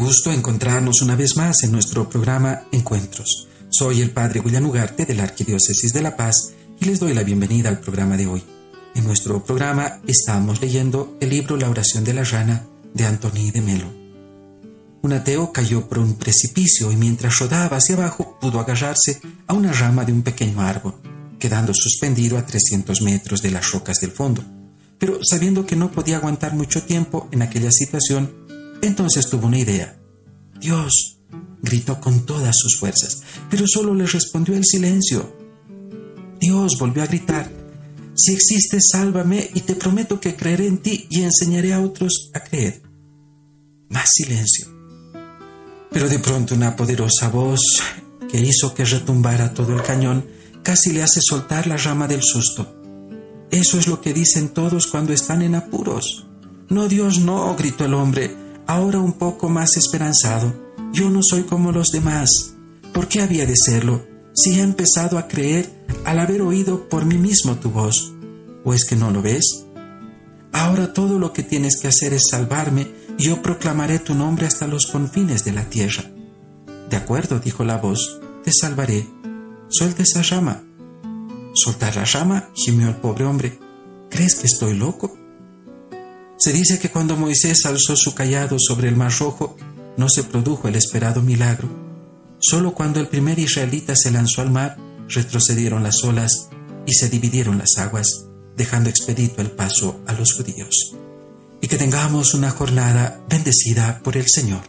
gusto encontrarnos una vez más en nuestro programa Encuentros. Soy el Padre William Ugarte de la Arquidiócesis de La Paz y les doy la bienvenida al programa de hoy. En nuestro programa estamos leyendo el libro La oración de la rana de Antony de Melo. Un ateo cayó por un precipicio y mientras rodaba hacia abajo pudo agarrarse a una rama de un pequeño árbol, quedando suspendido a 300 metros de las rocas del fondo. Pero sabiendo que no podía aguantar mucho tiempo en aquella situación, entonces tuvo una idea. Dios, gritó con todas sus fuerzas, pero solo le respondió el silencio. Dios volvió a gritar, si existes, sálvame y te prometo que creeré en ti y enseñaré a otros a creer. Más silencio. Pero de pronto una poderosa voz que hizo que retumbara todo el cañón casi le hace soltar la rama del susto. Eso es lo que dicen todos cuando están en apuros. No, Dios, no, gritó el hombre, ahora un poco más esperanzado. Yo no soy como los demás. ¿Por qué había de serlo si he empezado a creer al haber oído por mí mismo tu voz? ¿O es que no lo ves? Ahora todo lo que tienes que hacer es salvarme y yo proclamaré tu nombre hasta los confines de la tierra. De acuerdo, dijo la voz, te salvaré. Suelta esa rama. Soltar la rama, gimió el pobre hombre. ¿Crees que estoy loco? Se dice que cuando Moisés alzó su callado sobre el mar rojo, no se produjo el esperado milagro. Solo cuando el primer israelita se lanzó al mar, retrocedieron las olas y se dividieron las aguas, dejando expedito el paso a los judíos. Y que tengamos una jornada bendecida por el Señor.